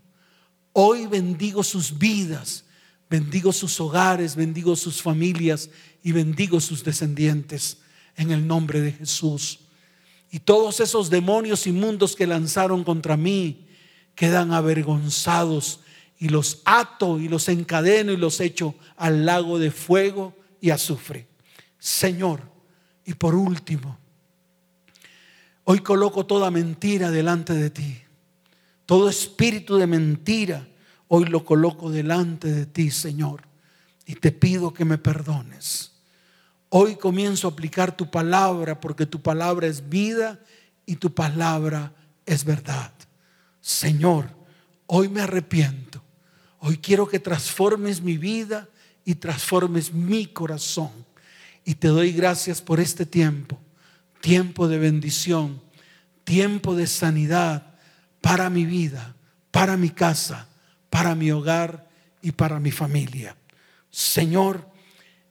Hoy bendigo sus vidas, bendigo sus hogares, bendigo sus familias y bendigo sus descendientes en el nombre de Jesús. Y todos esos demonios inmundos que lanzaron contra mí quedan avergonzados y los ato y los encadeno y los echo al lago de fuego y azufre. Señor, y por último, hoy coloco toda mentira delante de ti. Todo espíritu de mentira, hoy lo coloco delante de ti, Señor, y te pido que me perdones. Hoy comienzo a aplicar tu palabra porque tu palabra es vida y tu palabra es verdad. Señor, hoy me arrepiento. Hoy quiero que transformes mi vida y transformes mi corazón. Y te doy gracias por este tiempo, tiempo de bendición, tiempo de sanidad, para mi vida, para mi casa, para mi hogar y para mi familia. Señor,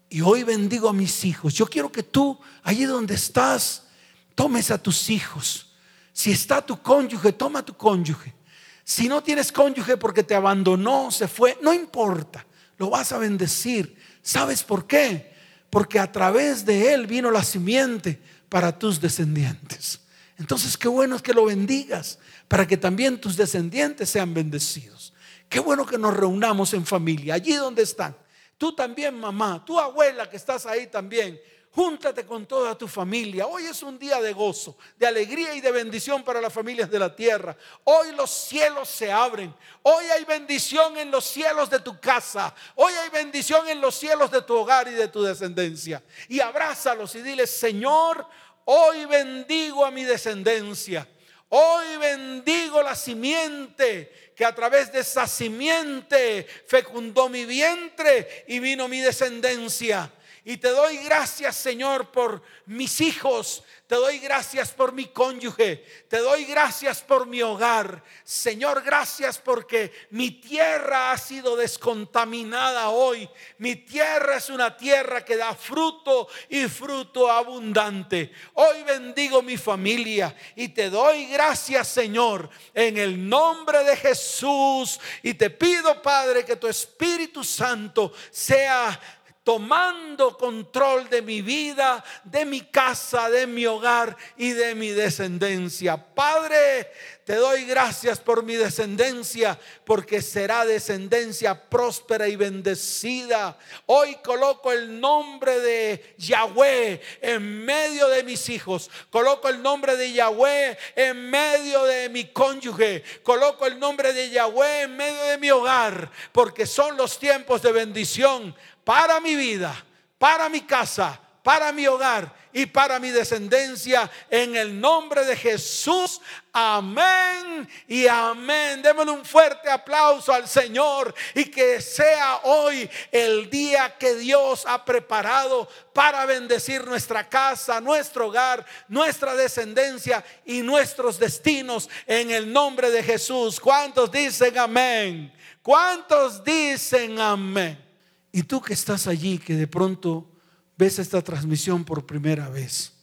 y hoy bendigo a mis hijos. Yo quiero que tú, allí donde estás, tomes a tus hijos. Si está tu cónyuge, toma a tu cónyuge. Si no tienes cónyuge porque te abandonó, se fue, no importa, lo vas a bendecir. ¿Sabes por qué? Porque a través de él vino la simiente para tus descendientes. Entonces, qué bueno es que lo bendigas para que también tus descendientes sean bendecidos. Qué bueno que nos reunamos en familia, allí donde están. Tú también, mamá, tu abuela que estás ahí también. Júntate con toda tu familia. Hoy es un día de gozo, de alegría y de bendición para las familias de la tierra. Hoy los cielos se abren. Hoy hay bendición en los cielos de tu casa. Hoy hay bendición en los cielos de tu hogar y de tu descendencia. Y abrázalos y diles, Señor, Hoy bendigo a mi descendencia. Hoy bendigo la simiente que a través de esa simiente fecundó mi vientre y vino mi descendencia. Y te doy gracias, Señor, por mis hijos. Te doy gracias por mi cónyuge. Te doy gracias por mi hogar. Señor, gracias porque mi tierra ha sido descontaminada hoy. Mi tierra es una tierra que da fruto y fruto abundante. Hoy bendigo mi familia y te doy gracias, Señor, en el nombre de Jesús. Y te pido, Padre, que tu Espíritu Santo sea tomando control de mi vida, de mi casa, de mi hogar y de mi descendencia. Padre, te doy gracias por mi descendencia, porque será descendencia próspera y bendecida. Hoy coloco el nombre de Yahweh en medio de mis hijos. Coloco el nombre de Yahweh en medio de mi cónyuge. Coloco el nombre de Yahweh en medio de mi hogar, porque son los tiempos de bendición para mi vida, para mi casa, para mi hogar y para mi descendencia en el nombre de Jesús. Amén y amén. Démosle un fuerte aplauso al Señor y que sea hoy el día que Dios ha preparado para bendecir nuestra casa, nuestro hogar, nuestra descendencia y nuestros destinos en el nombre de Jesús. ¿Cuántos dicen amén? ¿Cuántos dicen amén? Y tú que estás allí, que de pronto ves esta transmisión por primera vez.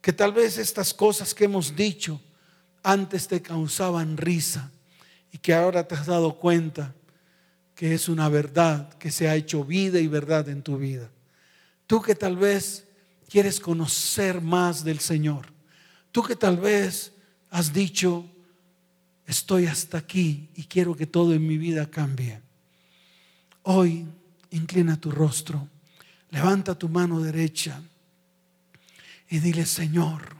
Que tal vez estas cosas que hemos dicho antes te causaban risa y que ahora te has dado cuenta que es una verdad que se ha hecho vida y verdad en tu vida. Tú que tal vez quieres conocer más del Señor. Tú que tal vez has dicho, estoy hasta aquí y quiero que todo en mi vida cambie. Hoy inclina tu rostro, levanta tu mano derecha y dile, Señor,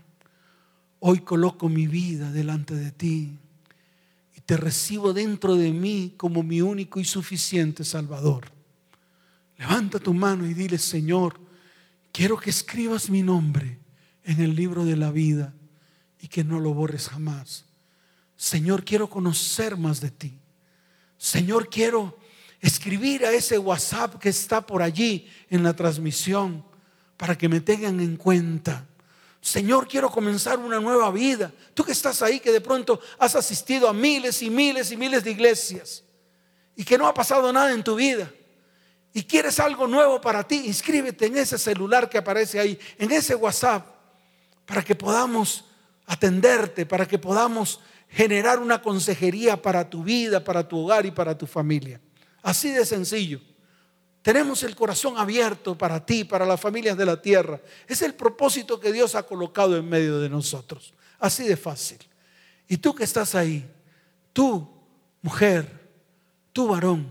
hoy coloco mi vida delante de ti y te recibo dentro de mí como mi único y suficiente Salvador. Levanta tu mano y dile, Señor, quiero que escribas mi nombre en el libro de la vida y que no lo borres jamás. Señor, quiero conocer más de ti. Señor, quiero escribir a ese WhatsApp que está por allí en la transmisión para que me tengan en cuenta. Señor, quiero comenzar una nueva vida. Tú que estás ahí, que de pronto has asistido a miles y miles y miles de iglesias y que no ha pasado nada en tu vida y quieres algo nuevo para ti, inscríbete en ese celular que aparece ahí, en ese WhatsApp, para que podamos atenderte, para que podamos generar una consejería para tu vida, para tu hogar y para tu familia. Así de sencillo. Tenemos el corazón abierto para ti, para las familias de la tierra. Es el propósito que Dios ha colocado en medio de nosotros. Así de fácil. Y tú que estás ahí, tú, mujer, tú, varón,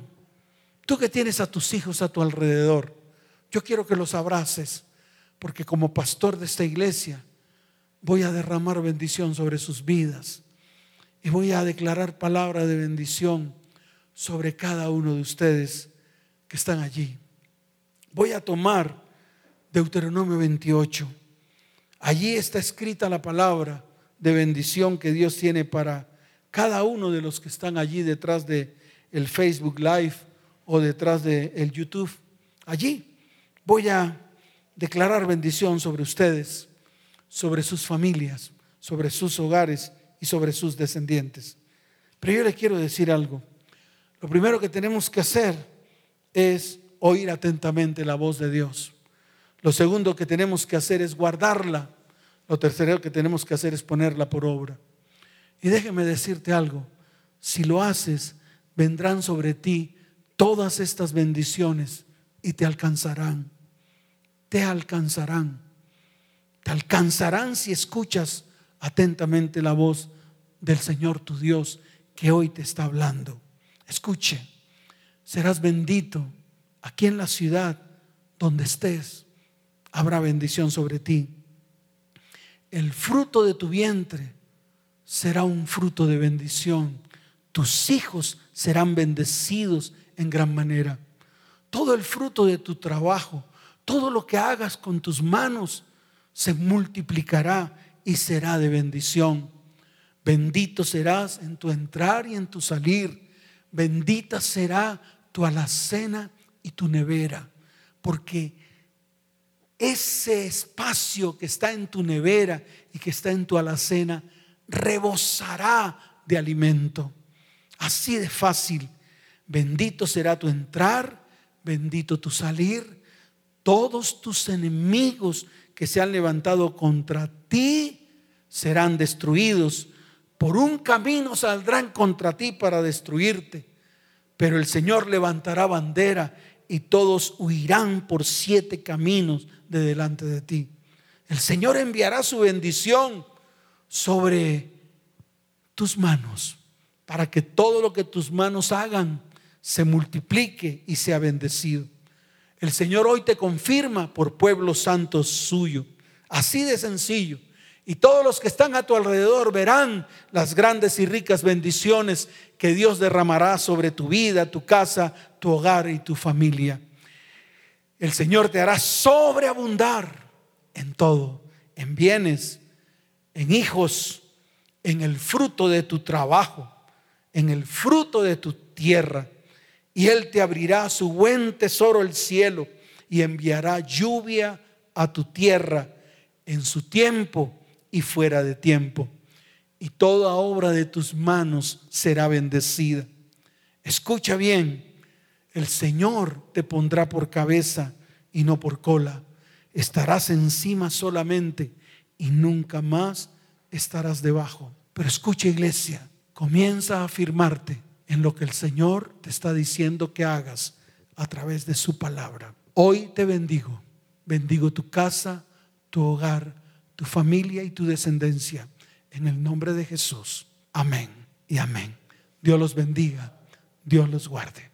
tú que tienes a tus hijos a tu alrededor, yo quiero que los abraces, porque como pastor de esta iglesia voy a derramar bendición sobre sus vidas y voy a declarar palabra de bendición sobre cada uno de ustedes que están allí. Voy a tomar Deuteronomio 28. Allí está escrita la palabra de bendición que Dios tiene para cada uno de los que están allí detrás de el Facebook Live o detrás de el YouTube. Allí voy a declarar bendición sobre ustedes, sobre sus familias, sobre sus hogares y sobre sus descendientes. Pero yo le quiero decir algo. Lo primero que tenemos que hacer es oír atentamente la voz de Dios. Lo segundo que tenemos que hacer es guardarla. Lo tercero que tenemos que hacer es ponerla por obra. Y déjeme decirte algo, si lo haces, vendrán sobre ti todas estas bendiciones y te alcanzarán. Te alcanzarán. Te alcanzarán si escuchas atentamente la voz del Señor tu Dios que hoy te está hablando. Escuche, serás bendito aquí en la ciudad donde estés. Habrá bendición sobre ti. El fruto de tu vientre será un fruto de bendición. Tus hijos serán bendecidos en gran manera. Todo el fruto de tu trabajo, todo lo que hagas con tus manos, se multiplicará y será de bendición. Bendito serás en tu entrar y en tu salir bendita será tu alacena y tu nevera, porque ese espacio que está en tu nevera y que está en tu alacena rebosará de alimento. Así de fácil. Bendito será tu entrar, bendito tu salir. Todos tus enemigos que se han levantado contra ti serán destruidos por un camino saldrán contra ti para destruirte, pero el Señor levantará bandera y todos huirán por siete caminos de delante de ti. El Señor enviará su bendición sobre tus manos para que todo lo que tus manos hagan se multiplique y sea bendecido. El Señor hoy te confirma por pueblo santo suyo. Así de sencillo. Y todos los que están a tu alrededor verán las grandes y ricas bendiciones que Dios derramará sobre tu vida, tu casa, tu hogar y tu familia. El Señor te hará sobreabundar en todo, en bienes, en hijos, en el fruto de tu trabajo, en el fruto de tu tierra. Y Él te abrirá su buen tesoro el cielo y enviará lluvia a tu tierra en su tiempo y fuera de tiempo. Y toda obra de tus manos será bendecida. Escucha bien, el Señor te pondrá por cabeza y no por cola. estarás encima solamente y nunca más estarás debajo. Pero escucha iglesia, comienza a afirmarte en lo que el Señor te está diciendo que hagas a través de su palabra. Hoy te bendigo. Bendigo tu casa, tu hogar, tu familia y tu descendencia. En el nombre de Jesús. Amén y amén. Dios los bendiga. Dios los guarde.